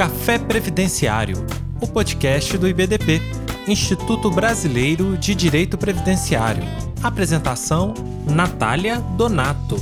Café Previdenciário, o podcast do IBDP, Instituto Brasileiro de Direito Previdenciário. Apresentação: Natália Donato.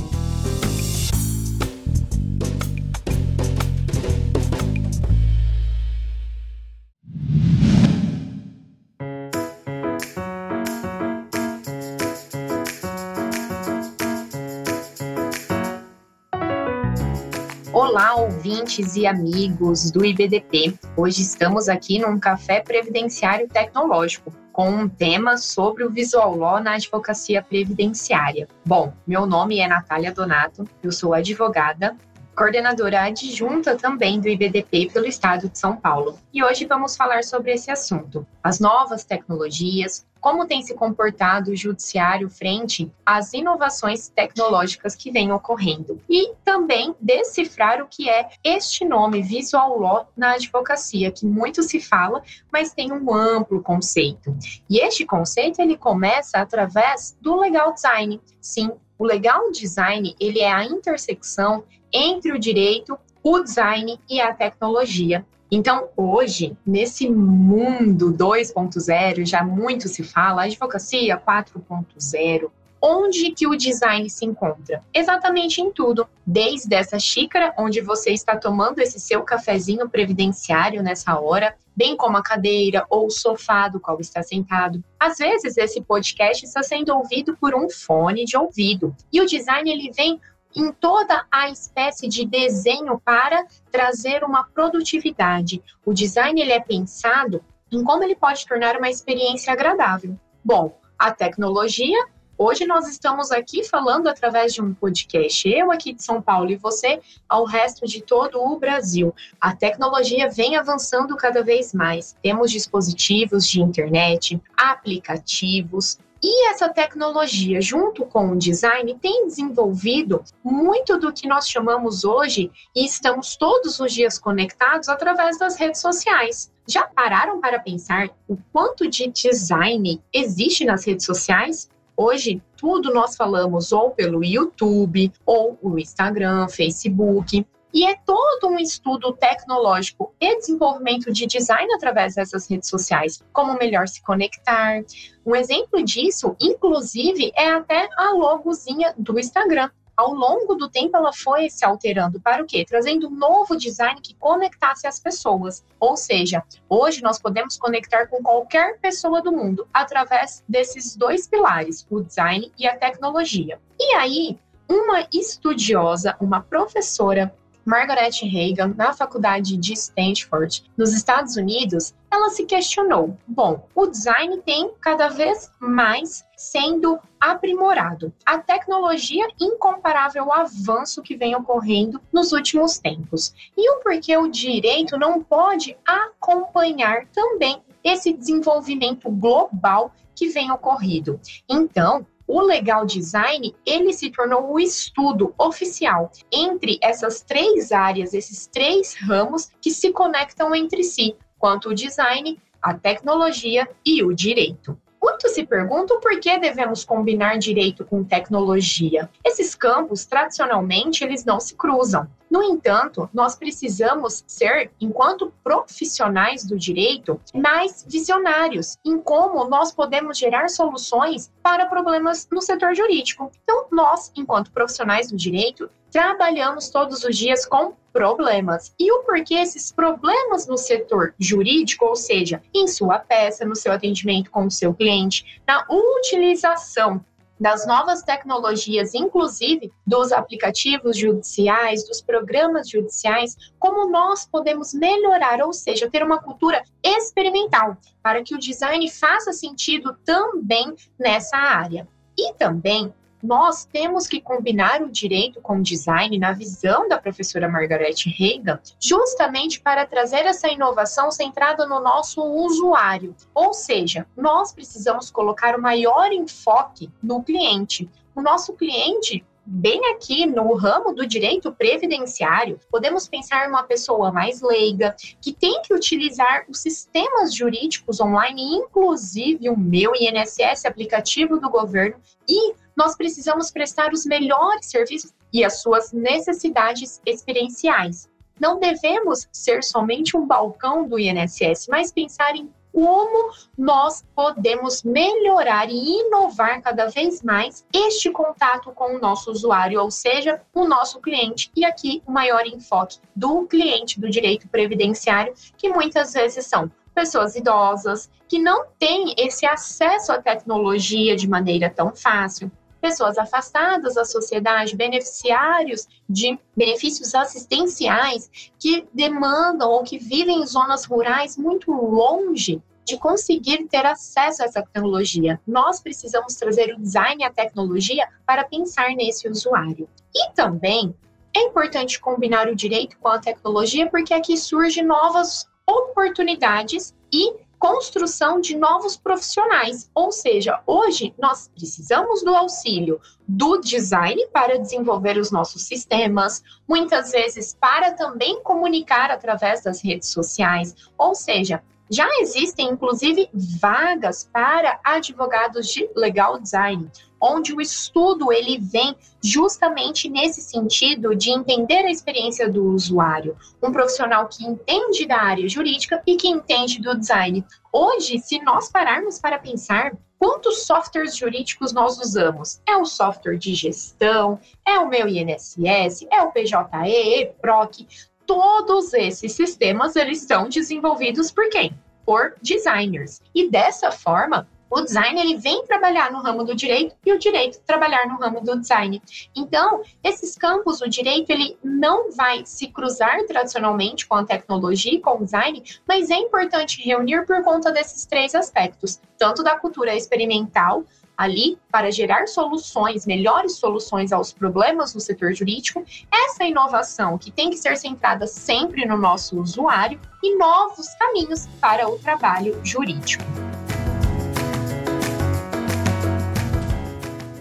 Ouvintes e amigos do IBDP. Hoje estamos aqui num café previdenciário tecnológico com um tema sobre o visual law na advocacia previdenciária. Bom, meu nome é Natália Donato, eu sou advogada, coordenadora adjunta também do IBDP pelo estado de São Paulo. E hoje vamos falar sobre esse assunto: as novas tecnologias, como tem se comportado o judiciário frente às inovações tecnológicas que vêm ocorrendo. E também decifrar o que é este nome visual law na advocacia, que muito se fala, mas tem um amplo conceito. E este conceito ele começa através do legal design. Sim, o legal design, ele é a intersecção entre o direito, o design e a tecnologia. Então, hoje, nesse mundo 2.0, já muito se fala, advocacia 4.0, onde que o design se encontra? Exatamente em tudo, desde essa xícara onde você está tomando esse seu cafezinho previdenciário nessa hora, bem como a cadeira ou o sofá do qual está sentado. Às vezes esse podcast está sendo ouvido por um fone de ouvido. E o design ele vem em toda a espécie de desenho para trazer uma produtividade. O design ele é pensado em como ele pode tornar uma experiência agradável. Bom, a tecnologia Hoje nós estamos aqui falando através de um podcast, eu aqui de São Paulo e você ao resto de todo o Brasil. A tecnologia vem avançando cada vez mais. Temos dispositivos de internet, aplicativos, e essa tecnologia, junto com o design, tem desenvolvido muito do que nós chamamos hoje, e estamos todos os dias conectados através das redes sociais. Já pararam para pensar o quanto de design existe nas redes sociais? Hoje, tudo nós falamos ou pelo YouTube, ou o Instagram, Facebook. E é todo um estudo tecnológico e desenvolvimento de design através dessas redes sociais, como melhor se conectar. Um exemplo disso, inclusive, é até a logozinha do Instagram. Ao longo do tempo, ela foi se alterando para o quê? Trazendo um novo design que conectasse as pessoas. Ou seja, hoje nós podemos conectar com qualquer pessoa do mundo através desses dois pilares, o design e a tecnologia. E aí, uma estudiosa, uma professora Margaret Reagan, na faculdade de Stanford, nos Estados Unidos, ela se questionou: bom, o design tem cada vez mais sendo aprimorado. A tecnologia incomparável ao avanço que vem ocorrendo nos últimos tempos. E o porquê o direito não pode acompanhar também esse desenvolvimento global que vem ocorrido. Então, o legal design ele se tornou o estudo oficial entre essas três áreas, esses três ramos que se conectam entre si, quanto o design, a tecnologia e o direito. Muito se perguntam por que devemos combinar direito com tecnologia. Esses campos, tradicionalmente, eles não se cruzam. No entanto, nós precisamos ser, enquanto profissionais do direito, mais visionários em como nós podemos gerar soluções para problemas no setor jurídico. Então, nós, enquanto profissionais do direito, trabalhamos todos os dias com problemas. E o porquê esses problemas no setor jurídico, ou seja, em sua peça, no seu atendimento com o seu cliente, na utilização das novas tecnologias, inclusive dos aplicativos judiciais, dos programas judiciais, como nós podemos melhorar, ou seja, ter uma cultura experimental, para que o design faça sentido também nessa área. E também nós temos que combinar o direito com o design na visão da professora Margaret Reagan, justamente para trazer essa inovação centrada no nosso usuário. Ou seja, nós precisamos colocar o maior enfoque no cliente. O nosso cliente bem aqui no ramo do direito previdenciário, podemos pensar em uma pessoa mais leiga, que tem que utilizar os sistemas jurídicos online, inclusive o meu INSS, aplicativo do governo, e nós precisamos prestar os melhores serviços e as suas necessidades experienciais. não devemos ser somente um balcão do INSS, mas pensar em como nós podemos melhorar e inovar cada vez mais este contato com o nosso usuário, ou seja, o nosso cliente. E aqui o maior enfoque do cliente do direito previdenciário, que muitas vezes são pessoas idosas que não têm esse acesso à tecnologia de maneira tão fácil, pessoas afastadas da sociedade, beneficiários de benefícios assistenciais que demandam ou que vivem em zonas rurais muito longe de conseguir ter acesso a essa tecnologia. Nós precisamos trazer o design e a tecnologia para pensar nesse usuário. E também é importante combinar o direito com a tecnologia, porque aqui surgem novas oportunidades e construção de novos profissionais. Ou seja, hoje nós precisamos do auxílio do design para desenvolver os nossos sistemas, muitas vezes para também comunicar através das redes sociais. Ou seja, já existem, inclusive, vagas para advogados de legal design, onde o estudo ele vem justamente nesse sentido de entender a experiência do usuário, um profissional que entende da área jurídica e que entende do design. Hoje, se nós pararmos para pensar, quantos softwares jurídicos nós usamos? É o software de gestão, é o meu INSS, é o PJE, PROC, todos esses sistemas eles são desenvolvidos por quem? Por designers. E dessa forma, o design ele vem trabalhar no ramo do direito e o direito trabalhar no ramo do design. Então, esses campos, o direito ele não vai se cruzar tradicionalmente com a tecnologia e com o design, mas é importante reunir por conta desses três aspectos, tanto da cultura experimental ali para gerar soluções, melhores soluções aos problemas do setor jurídico, essa inovação que tem que ser centrada sempre no nosso usuário e novos caminhos para o trabalho jurídico.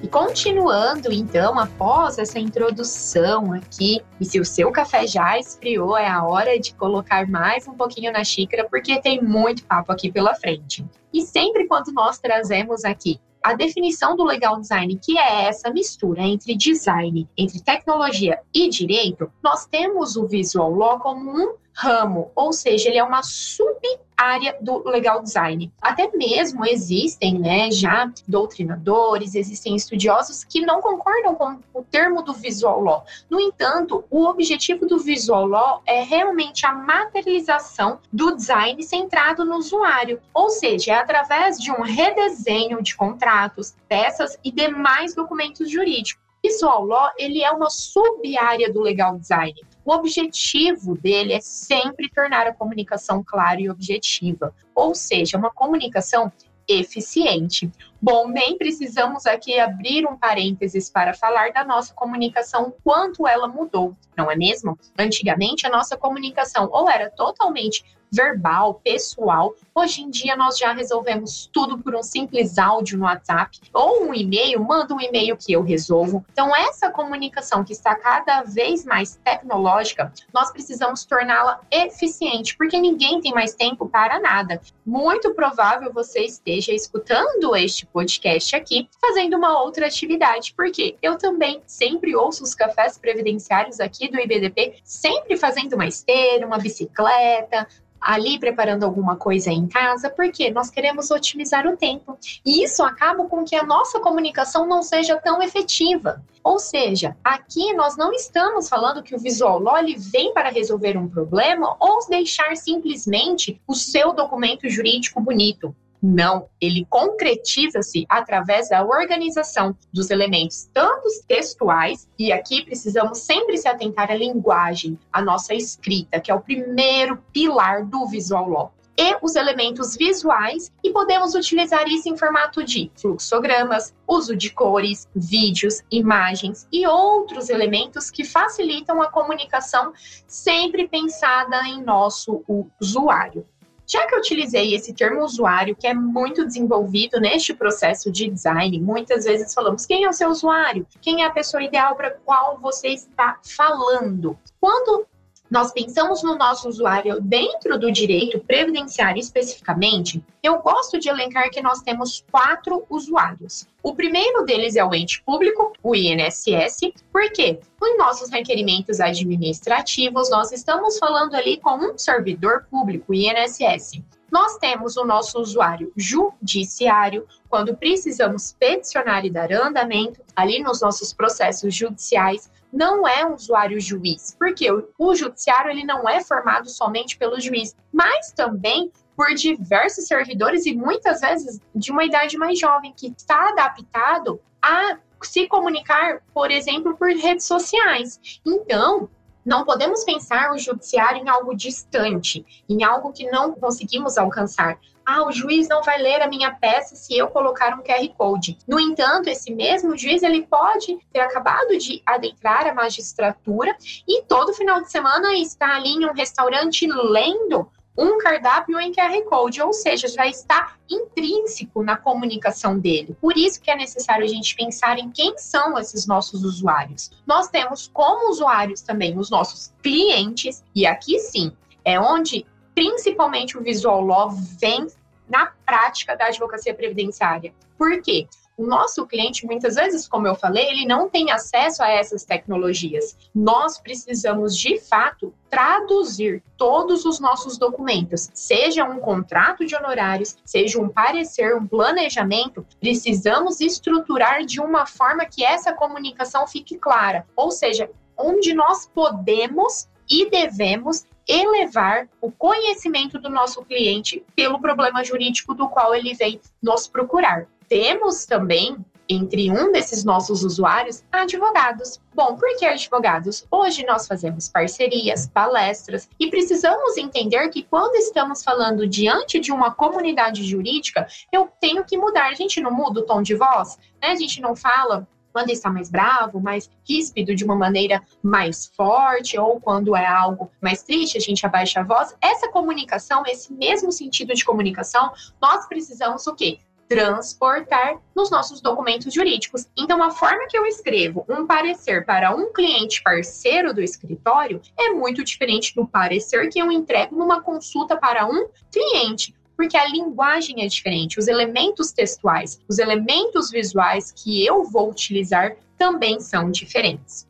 E continuando, então, após essa introdução aqui, e se o seu café já esfriou, é a hora de colocar mais um pouquinho na xícara, porque tem muito papo aqui pela frente. E sempre quando nós trazemos aqui a definição do legal design, que é essa mistura entre design, entre tecnologia e direito, nós temos o visual law como um ramo, ou seja, ele é uma sub-área do legal design. Até mesmo existem, né, já doutrinadores, existem estudiosos que não concordam com o termo do visual law. No entanto, o objetivo do visual law é realmente a materialização do design centrado no usuário, ou seja, é através de um redesenho de contratos, peças e demais documentos jurídicos. Visual Law, ele é uma sub-área do legal design. O objetivo dele é sempre tornar a comunicação clara e objetiva, ou seja, uma comunicação eficiente. Bom, nem precisamos aqui abrir um parênteses para falar da nossa comunicação, quanto ela mudou, não é mesmo? Antigamente, a nossa comunicação ou era totalmente verbal, pessoal. Hoje em dia nós já resolvemos tudo por um simples áudio no WhatsApp ou um e-mail, manda um e-mail que eu resolvo. Então essa comunicação que está cada vez mais tecnológica, nós precisamos torná-la eficiente, porque ninguém tem mais tempo para nada. Muito provável você esteja escutando este podcast aqui fazendo uma outra atividade, porque eu também sempre ouço os cafés previdenciários aqui do IBDP, sempre fazendo uma esteira, uma bicicleta, ali preparando alguma coisa em casa, porque nós queremos otimizar o tempo. E isso acaba com que a nossa comunicação não seja tão efetiva. Ou seja, aqui nós não estamos falando que o Visual Law vem para resolver um problema ou deixar simplesmente o seu documento jurídico bonito. Não, ele concretiza-se através da organização dos elementos, tanto textuais, e aqui precisamos sempre se atentar à linguagem, à nossa escrita, que é o primeiro pilar do visual law e os elementos visuais e podemos utilizar isso em formato de fluxogramas, uso de cores, vídeos, imagens e outros elementos que facilitam a comunicação sempre pensada em nosso usuário. Já que eu utilizei esse termo usuário, que é muito desenvolvido neste processo de design, muitas vezes falamos quem é o seu usuário, quem é a pessoa ideal para qual você está falando. Quando nós pensamos no nosso usuário dentro do direito previdenciário especificamente, eu gosto de elencar que nós temos quatro usuários. O primeiro deles é o ente público, o INSS, porque nos nossos requerimentos administrativos nós estamos falando ali com um servidor público, INSS. Nós temos o nosso usuário judiciário, quando precisamos peticionar e dar andamento ali nos nossos processos judiciais, não é um usuário juiz, porque o, judiciário ele não é formado somente pelo juiz, mas também por diversos servidores e muitas vezes de uma idade mais jovem que está adaptado a se comunicar, por exemplo, por redes sociais. Então, não podemos pensar o judiciário em algo distante, em algo que não conseguimos alcançar. Ah, o juiz não vai ler a minha peça se eu colocar um QR Code. No entanto, esse mesmo juiz ele pode ter acabado de adentrar a magistratura e todo final de semana está ali em um restaurante lendo um cardápio em QR Code, ou seja, já está intrínseco na comunicação dele. Por isso que é necessário a gente pensar em quem são esses nossos usuários. Nós temos como usuários também os nossos clientes, e aqui sim é onde principalmente o Visual Law vem na prática da advocacia previdenciária. Por quê? O nosso cliente, muitas vezes, como eu falei, ele não tem acesso a essas tecnologias. Nós precisamos, de fato, traduzir todos os nossos documentos, seja um contrato de honorários, seja um parecer, um planejamento, precisamos estruturar de uma forma que essa comunicação fique clara, ou seja, onde nós podemos e devemos elevar o conhecimento do nosso cliente pelo problema jurídico do qual ele vem nos procurar temos também entre um desses nossos usuários advogados. Bom, por que advogados? Hoje nós fazemos parcerias, palestras e precisamos entender que quando estamos falando diante de uma comunidade jurídica, eu tenho que mudar. A gente não muda o tom de voz, né? A gente não fala quando está mais bravo, mais ríspido, de uma maneira mais forte, ou quando é algo mais triste, a gente abaixa a voz. Essa comunicação, esse mesmo sentido de comunicação, nós precisamos o quê? transportar nos nossos documentos jurídicos. Então, a forma que eu escrevo um parecer para um cliente parceiro do escritório é muito diferente do parecer que eu entrego numa consulta para um cliente porque a linguagem é diferente, os elementos textuais, os elementos visuais que eu vou utilizar também são diferentes.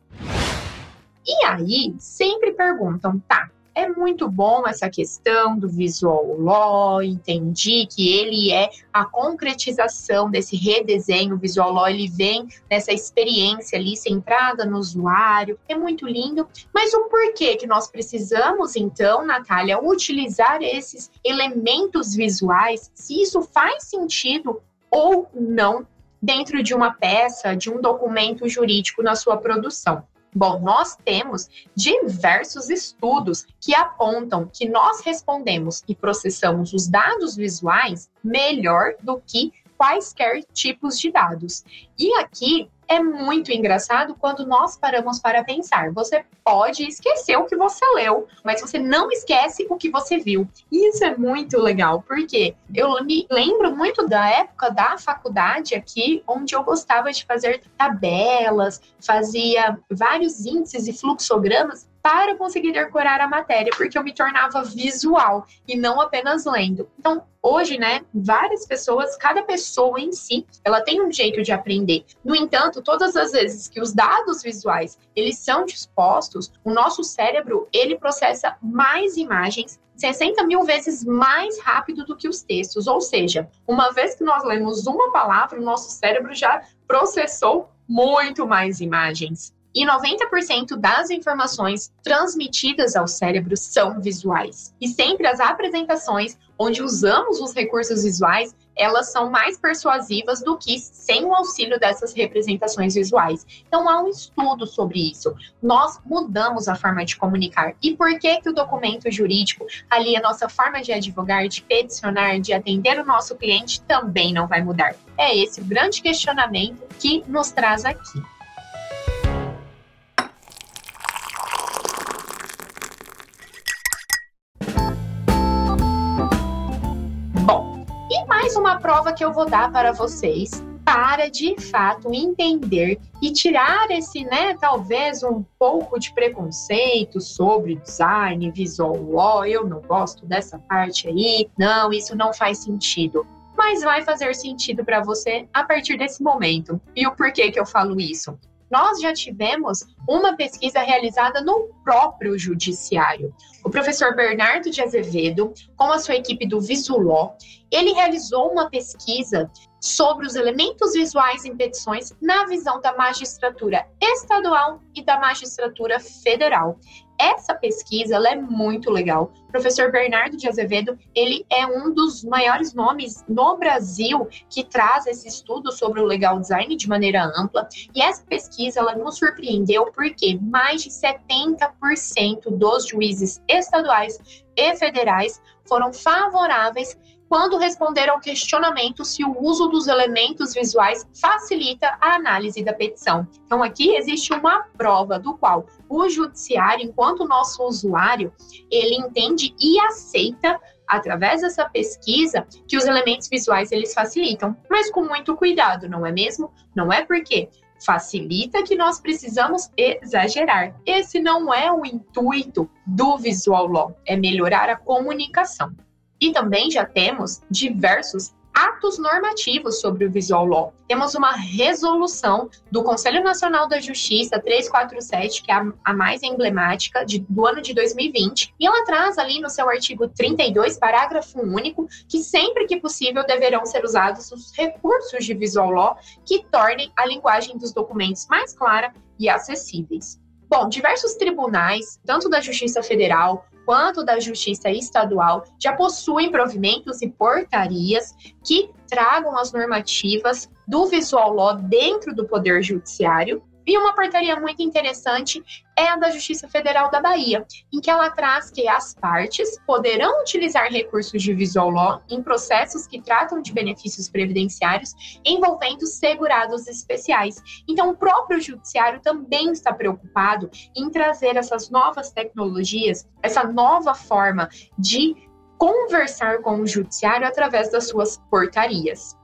E aí, sempre perguntam, tá, é muito bom essa questão do visual law, entendi que ele é a concretização desse redesenho o visual law, ele vem nessa experiência ali centrada no usuário, é muito lindo, mas o porquê que nós precisamos então, Natália, utilizar esses elementos visuais, se isso faz sentido ou não dentro de uma peça, de um documento jurídico na sua produção. Bom, nós temos diversos estudos que apontam que nós respondemos e processamos os dados visuais melhor do que quaisquer tipos de dados. E aqui é muito engraçado quando nós paramos para pensar. Você pode esquecer o que você leu, mas você não esquece o que você viu. Isso é muito legal, porque eu me lembro muito da época da faculdade aqui, onde eu gostava de fazer tabelas, fazia vários índices e fluxogramas para conseguir decorar a matéria, porque eu me tornava visual e não apenas lendo. Então, hoje, né, várias pessoas, cada pessoa em si, ela tem um jeito de aprender. No entanto, todas as vezes que os dados visuais, eles são dispostos, o nosso cérebro, ele processa mais imagens 60 mil vezes mais rápido do que os textos. Ou seja, uma vez que nós lemos uma palavra, o nosso cérebro já processou muito mais imagens. E 90% das informações transmitidas ao cérebro são visuais. E sempre as apresentações onde usamos os recursos visuais, elas são mais persuasivas do que sem o auxílio dessas representações visuais. Então há um estudo sobre isso. Nós mudamos a forma de comunicar. E por que que o documento jurídico, ali a nossa forma de advogar, de peticionar, de atender o nosso cliente também não vai mudar? É esse o grande questionamento que nos traz aqui. Uma prova que eu vou dar para vocês para de fato entender e tirar esse, né, talvez um pouco de preconceito sobre design, visual law, eu não gosto dessa parte aí, não, isso não faz sentido. Mas vai fazer sentido para você a partir desse momento. E o porquê que eu falo isso? Nós já tivemos uma pesquisa realizada no próprio judiciário. O professor Bernardo de Azevedo, com a sua equipe do Visuló, ele realizou uma pesquisa sobre os elementos visuais em petições na visão da magistratura estadual e da magistratura federal. Essa pesquisa é muito legal. O professor Bernardo de Azevedo, ele é um dos maiores nomes no Brasil que traz esse estudo sobre o legal design de maneira ampla. E essa pesquisa ela nos surpreendeu porque mais de 70% dos juízes estaduais e federais foram favoráveis quando responder ao questionamento se o uso dos elementos visuais facilita a análise da petição. Então, aqui existe uma prova do qual o judiciário, enquanto nosso usuário, ele entende e aceita através dessa pesquisa que os elementos visuais eles facilitam, mas com muito cuidado, não é mesmo? Não é porque facilita que nós precisamos exagerar. Esse não é o intuito do visual law, é melhorar a comunicação. E também já temos diversos atos normativos sobre o visual law. Temos uma resolução do Conselho Nacional da Justiça 347, que é a, mais emblemática de, do ano de 2020, e ela traz ali no seu artigo 32, parágrafo único, que sempre que possível deverão ser usados os recursos de visual law que tornem a linguagem dos documentos mais clara e acessíveis. Bom, diversos tribunais, tanto da Justiça Federal quanto da Justiça Estadual, já possuem provimentos e portarias que tragam as normativas do visual law dentro do Poder Judiciário e uma portaria muito interessante é a da Justiça Federal da Bahia, em que ela traz que as partes poderão utilizar recursos de visual law em processos que tratam de benefícios previdenciários envolvendo segurados especiais. Então, o próprio judiciário também está preocupado em trazer essas novas tecnologias, essa nova forma de conversar com o judiciário através das suas portarias.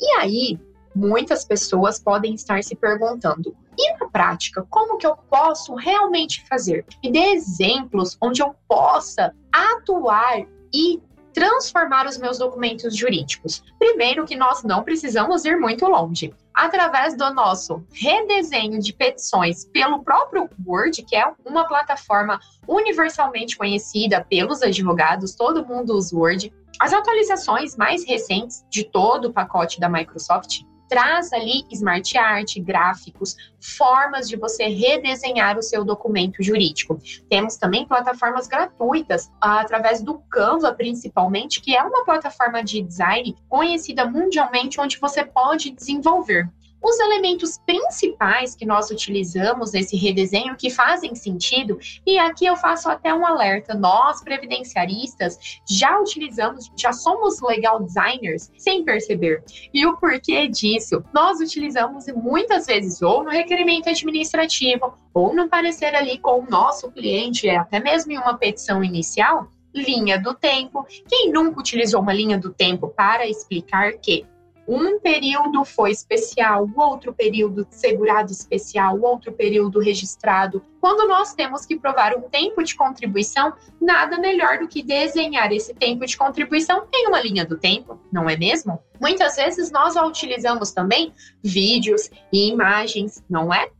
E aí, muitas pessoas podem estar se perguntando: e na prática, como que eu posso realmente fazer? Me dê exemplos onde eu possa atuar e transformar os meus documentos jurídicos. Primeiro, que nós não precisamos ir muito longe. Através do nosso redesenho de petições pelo próprio Word, que é uma plataforma universalmente conhecida pelos advogados, todo mundo usa Word. As atualizações mais recentes de todo o pacote da Microsoft traz ali smart art, gráficos, formas de você redesenhar o seu documento jurídico. Temos também plataformas gratuitas, através do Canva, principalmente, que é uma plataforma de design conhecida mundialmente, onde você pode desenvolver os elementos principais que nós utilizamos nesse redesenho que fazem sentido, e aqui eu faço até um alerta: nós, previdenciaristas, já utilizamos, já somos legal designers sem perceber. E o porquê disso? Nós utilizamos muitas vezes ou no requerimento administrativo, ou no parecer ali com o nosso cliente, até mesmo em uma petição inicial, linha do tempo. Quem nunca utilizou uma linha do tempo para explicar que um período foi especial, o outro período segurado especial, o outro período registrado. Quando nós temos que provar um tempo de contribuição, nada melhor do que desenhar esse tempo de contribuição em uma linha do tempo, não é mesmo? Muitas vezes nós utilizamos também vídeos e imagens, não é?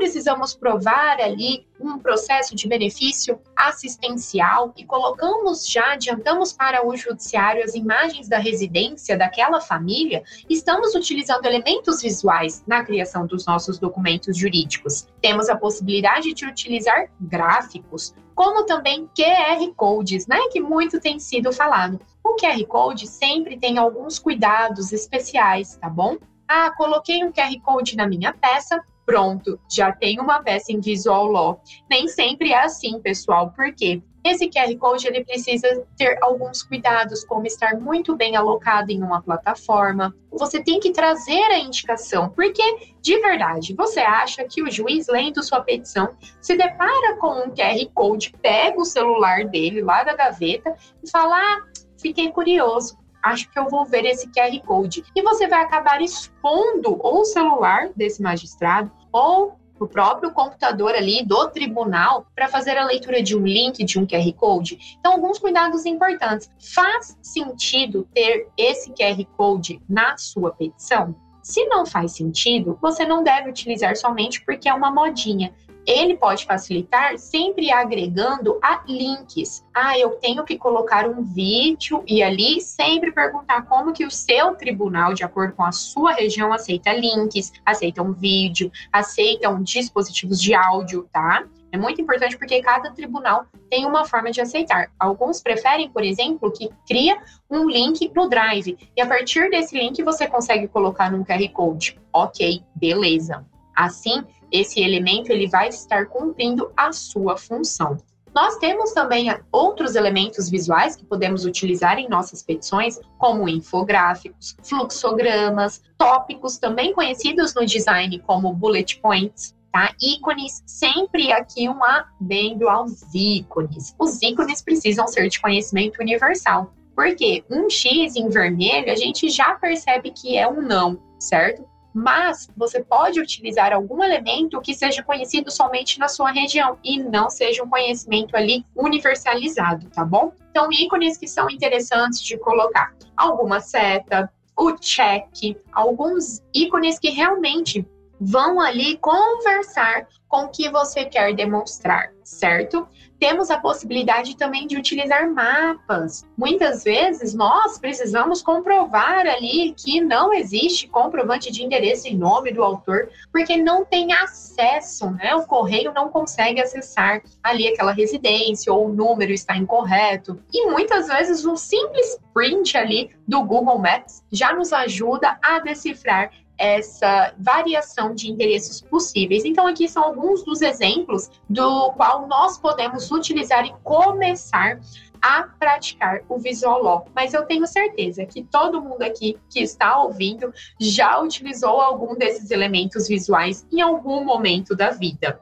Precisamos provar ali um processo de benefício assistencial e colocamos já, adiantamos para o judiciário as imagens da residência daquela família, estamos utilizando elementos visuais na criação dos nossos documentos jurídicos. Temos a possibilidade de utilizar gráficos, como também QR codes, né, que muito tem sido falado. O QR code sempre tem alguns cuidados especiais, tá bom? Ah, coloquei um QR Code na minha peça, pronto, já tem uma peça em Visual Law. Nem sempre é assim, pessoal, porque esse QR Code ele precisa ter alguns cuidados, como estar muito bem alocado em uma plataforma. Você tem que trazer a indicação, porque de verdade, você acha que o juiz lendo sua petição se depara com um QR Code, pega o celular dele lá da gaveta e fala: ah, fiquei curioso, acho que eu vou ver esse QR Code. E você vai acabar expondo ou o celular desse magistrado ou o próprio computador ali do tribunal para fazer a leitura de um link, de um QR Code. Então, alguns cuidados importantes. Faz sentido ter esse QR Code na sua petição? Se não faz sentido, você não deve utilizar somente porque é uma modinha ele pode facilitar sempre agregando a links. Ah, eu tenho que colocar um vídeo e ali sempre perguntar como que o seu tribunal, de acordo com a sua região, aceita links, aceita um vídeo, aceitam dispositivos de áudio, tá? É muito importante porque cada tribunal tem uma forma de aceitar. Alguns preferem, por exemplo, que cria um link no Drive e a partir desse link você consegue colocar num QR Code. Ok, beleza. Assim, esse elemento ele vai estar cumprindo a sua função. Nós temos também outros elementos visuais que podemos utilizar em nossas petições, como infográficos, fluxogramas, tópicos também conhecidos no design como bullet points, tá? Ícones, sempre aqui um adendo aos ícones. Os ícones precisam ser de conhecimento universal, porque um X em vermelho a gente já percebe que é um não, certo? Mas você pode utilizar algum elemento que seja conhecido somente na sua região e não seja um conhecimento ali universalizado, tá bom? Então, ícones que são interessantes de colocar. Alguma seta, o check, alguns ícones que realmente vão ali conversar com o que você quer demonstrar, certo? Temos a possibilidade também de utilizar mapas. Muitas vezes nós precisamos comprovar ali que não existe comprovante de endereço em nome do autor, porque não tem acesso, né? O correio não consegue acessar ali aquela residência ou o número está incorreto. E muitas vezes um simples print ali do Google Maps já nos ajuda a decifrar essa variação de endereços possíveis. Então, aqui são alguns dos exemplos do qual nós podemos utilizar e começar a praticar o Visual Law. Mas eu tenho certeza que todo mundo aqui que está ouvindo já utilizou algum desses elementos visuais em algum momento da vida.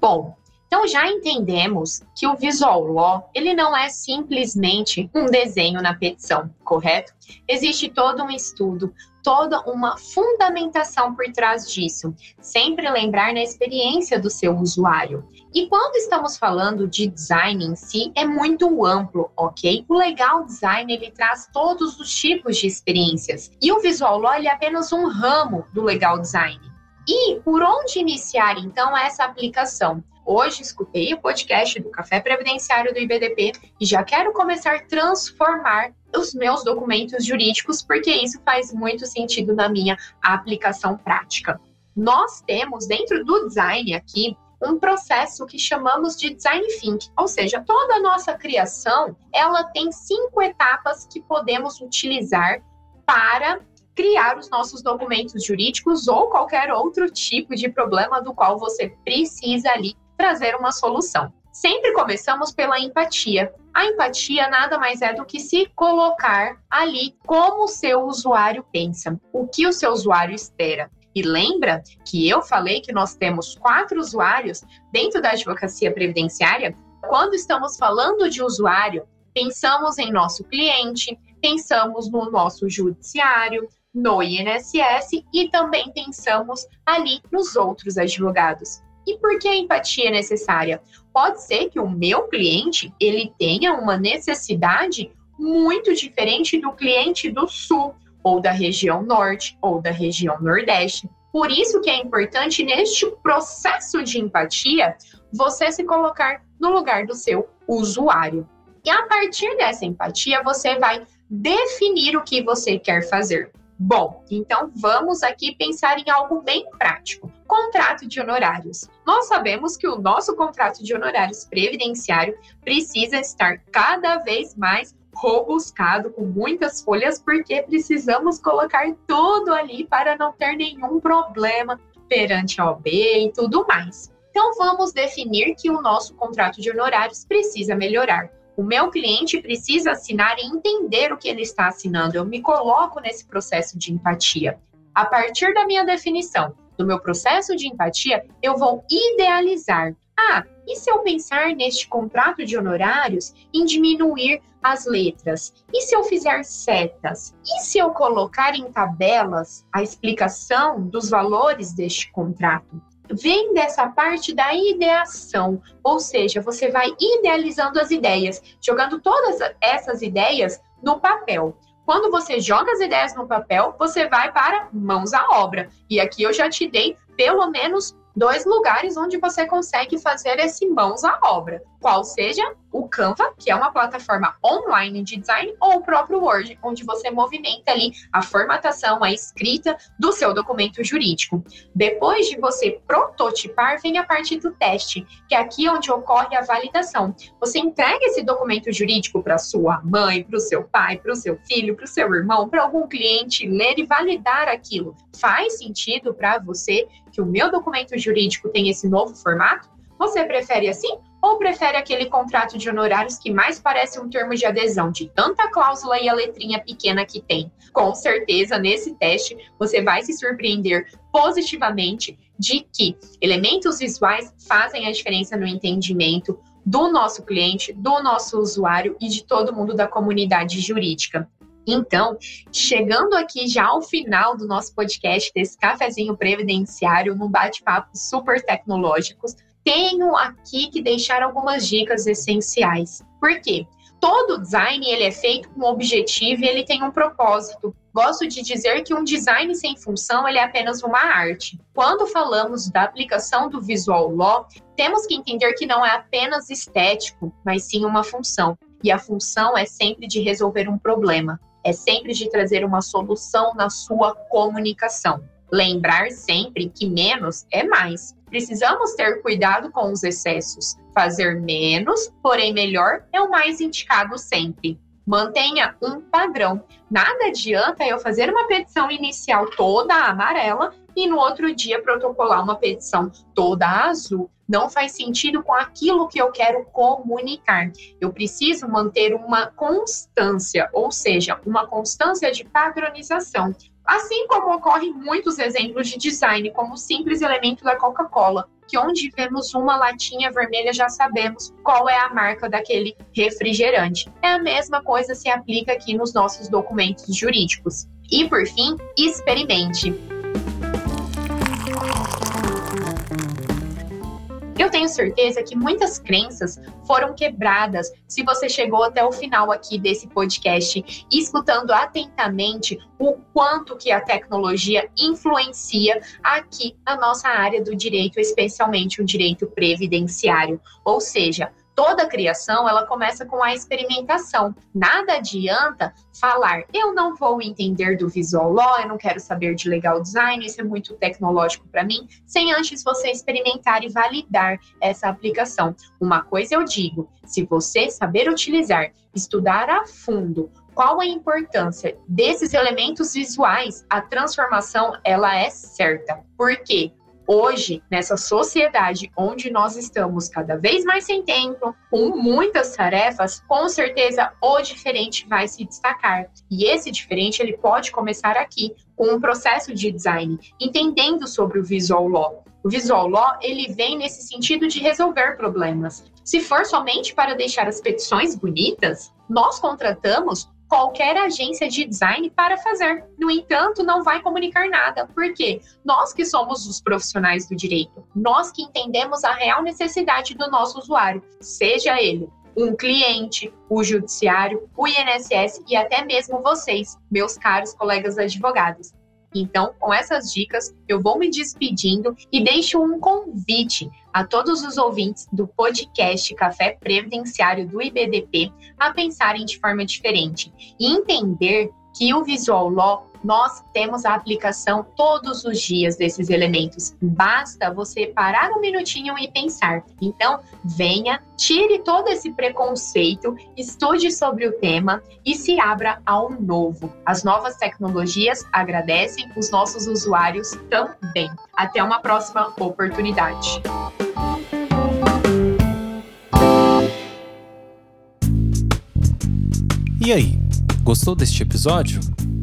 Bom, então já entendemos que o Visual Law, ele não é simplesmente um desenho na petição, correto? Existe todo um estudo, toda uma fundamentação por trás disso. Sempre lembrar na experiência do seu usuário. E quando estamos falando de design em si, é muito amplo, ok? O legal design ele traz todos os tipos de experiências. E o Visual Law é apenas um ramo do legal design. E por onde iniciar então essa aplicação? Hoje escutei o podcast do Café Previdenciário do IBDP e já quero começar a transformar os meus documentos jurídicos, porque isso faz muito sentido na minha aplicação prática. Nós temos dentro do design aqui um processo que chamamos de design think, ou seja, toda a nossa criação, ela tem cinco etapas que podemos utilizar para criar os nossos documentos jurídicos ou qualquer outro tipo de problema do qual você precisa ali trazer uma solução. Sempre começamos pela empatia. A empatia nada mais é do que se colocar ali como o seu usuário pensa, o que o seu usuário espera. E lembra que eu falei que nós temos quatro usuários dentro da advocacia previdenciária? Quando estamos falando de usuário, pensamos em nosso cliente, pensamos no nosso judiciário, no INSS e também pensamos ali nos outros advogados. E por que a empatia é necessária? Pode ser que o meu cliente ele tenha uma necessidade muito diferente do cliente do sul, ou da região norte, ou da região nordeste. Por isso que é importante neste processo de empatia você se colocar no lugar do seu usuário. E a partir dessa empatia você vai definir o que você quer fazer. Bom, então vamos aqui pensar em algo bem prático. Contrato de honorários. Nós sabemos que o nosso contrato de honorários previdenciário precisa estar cada vez mais robuscado, com muitas folhas, porque precisamos colocar tudo ali para não ter nenhum problema perante a OB e tudo mais. Então vamos definir que o nosso contrato de honorários precisa melhorar. O meu cliente precisa assinar e entender o que ele está assinando. Eu me coloco nesse processo de empatia. A partir da minha definição, do meu processo de empatia, eu vou idealizar. Ah, e se eu pensar neste contrato de honorários em diminuir as letras? E se eu fizer setas? E se eu colocar em tabelas a explicação dos valores deste contrato? Vem dessa parte da ideação, ou seja, você vai idealizando as ideias, jogando todas essas ideias no papel. Quando você joga as ideias no papel, você vai para mãos à obra. E aqui eu já te dei pelo menos dois lugares onde você consegue fazer esse mãos à obra, qual seja o Canva, que é uma plataforma online de design, ou o próprio Word, onde você movimenta ali a formatação, a escrita do seu documento jurídico. Depois de você prototipar, vem a parte do teste, que é aqui onde ocorre a validação. Você entrega esse documento jurídico para sua mãe, para o seu pai, para o seu filho, para o seu irmão, para algum cliente ler e validar aquilo. Faz sentido para você que o meu documento jurídico tem esse novo formato? Você prefere assim ou prefere aquele contrato de honorários que mais parece um termo de adesão, de tanta cláusula e a letrinha pequena que tem? Com certeza, nesse teste, você vai se surpreender positivamente de que elementos visuais fazem a diferença no entendimento do nosso cliente, do nosso usuário e de todo mundo da comunidade jurídica. Então, chegando aqui já ao final do nosso podcast, desse cafezinho previdenciário, num bate-papo super tecnológicos, tenho aqui que deixar algumas dicas essenciais. Por quê? Todo design ele é feito com um objetivo e ele tem um propósito. Gosto de dizer que um design sem função ele é apenas uma arte. Quando falamos da aplicação do visual law, temos que entender que não é apenas estético, mas sim uma função. E a função é sempre de resolver um problema é sempre de trazer uma solução na sua comunicação. Lembrar sempre que menos é mais. Precisamos ter cuidado com os excessos. Fazer menos, porém melhor, é o mais indicado sempre. Mantenha um padrão. Nada adianta eu fazer uma petição inicial toda amarela e no outro dia protocolar uma petição toda azul não faz sentido com aquilo que eu quero comunicar. Eu preciso manter uma constância, ou seja, uma constância de padronização. Assim como ocorrem muitos exemplos de design, como o simples elemento da Coca-Cola, que onde vemos uma latinha vermelha já sabemos qual é a marca daquele refrigerante. É a mesma coisa se aplica aqui nos nossos documentos jurídicos. E por fim, experimente. Certeza que muitas crenças foram quebradas se você chegou até o final aqui desse podcast, escutando atentamente o quanto que a tecnologia influencia aqui na nossa área do direito, especialmente o direito previdenciário. Ou seja, toda criação ela começa com a experimentação. Nada adianta falar, eu não vou entender do visual law, eu não quero saber de legal design, isso é muito tecnológico para mim, sem antes você experimentar e validar essa aplicação. Uma coisa eu digo, se você saber utilizar, estudar a fundo qual a importância desses elementos visuais, a transformação ela é certa. Por quê? Hoje, nessa sociedade onde nós estamos cada vez mais sem tempo, com muitas tarefas, com certeza o diferente vai se destacar. E esse diferente ele pode começar aqui, com um processo de design, entendendo sobre o visual law. O visual law, ele vem nesse sentido de resolver problemas. Se for somente para deixar as petições bonitas, nós contratamos qualquer agência de design para fazer. No entanto, não vai comunicar nada, porque nós que somos os profissionais do direito, nós que entendemos a real necessidade do nosso usuário, seja ele um cliente, o judiciário, o INSS e até mesmo vocês, meus caros colegas advogados. Então, com essas dicas, eu vou me despedindo e deixo um convite a todos os ouvintes do podcast Café Previdenciário do IBDP a pensarem de forma diferente e entender que o Visual Law nós temos a aplicação todos os dias desses elementos. Basta você parar um minutinho e pensar. Então, venha, tire todo esse preconceito, estude sobre o tema e se abra ao novo. As novas tecnologias agradecem, os nossos usuários também. Até uma próxima oportunidade. E aí, gostou deste episódio?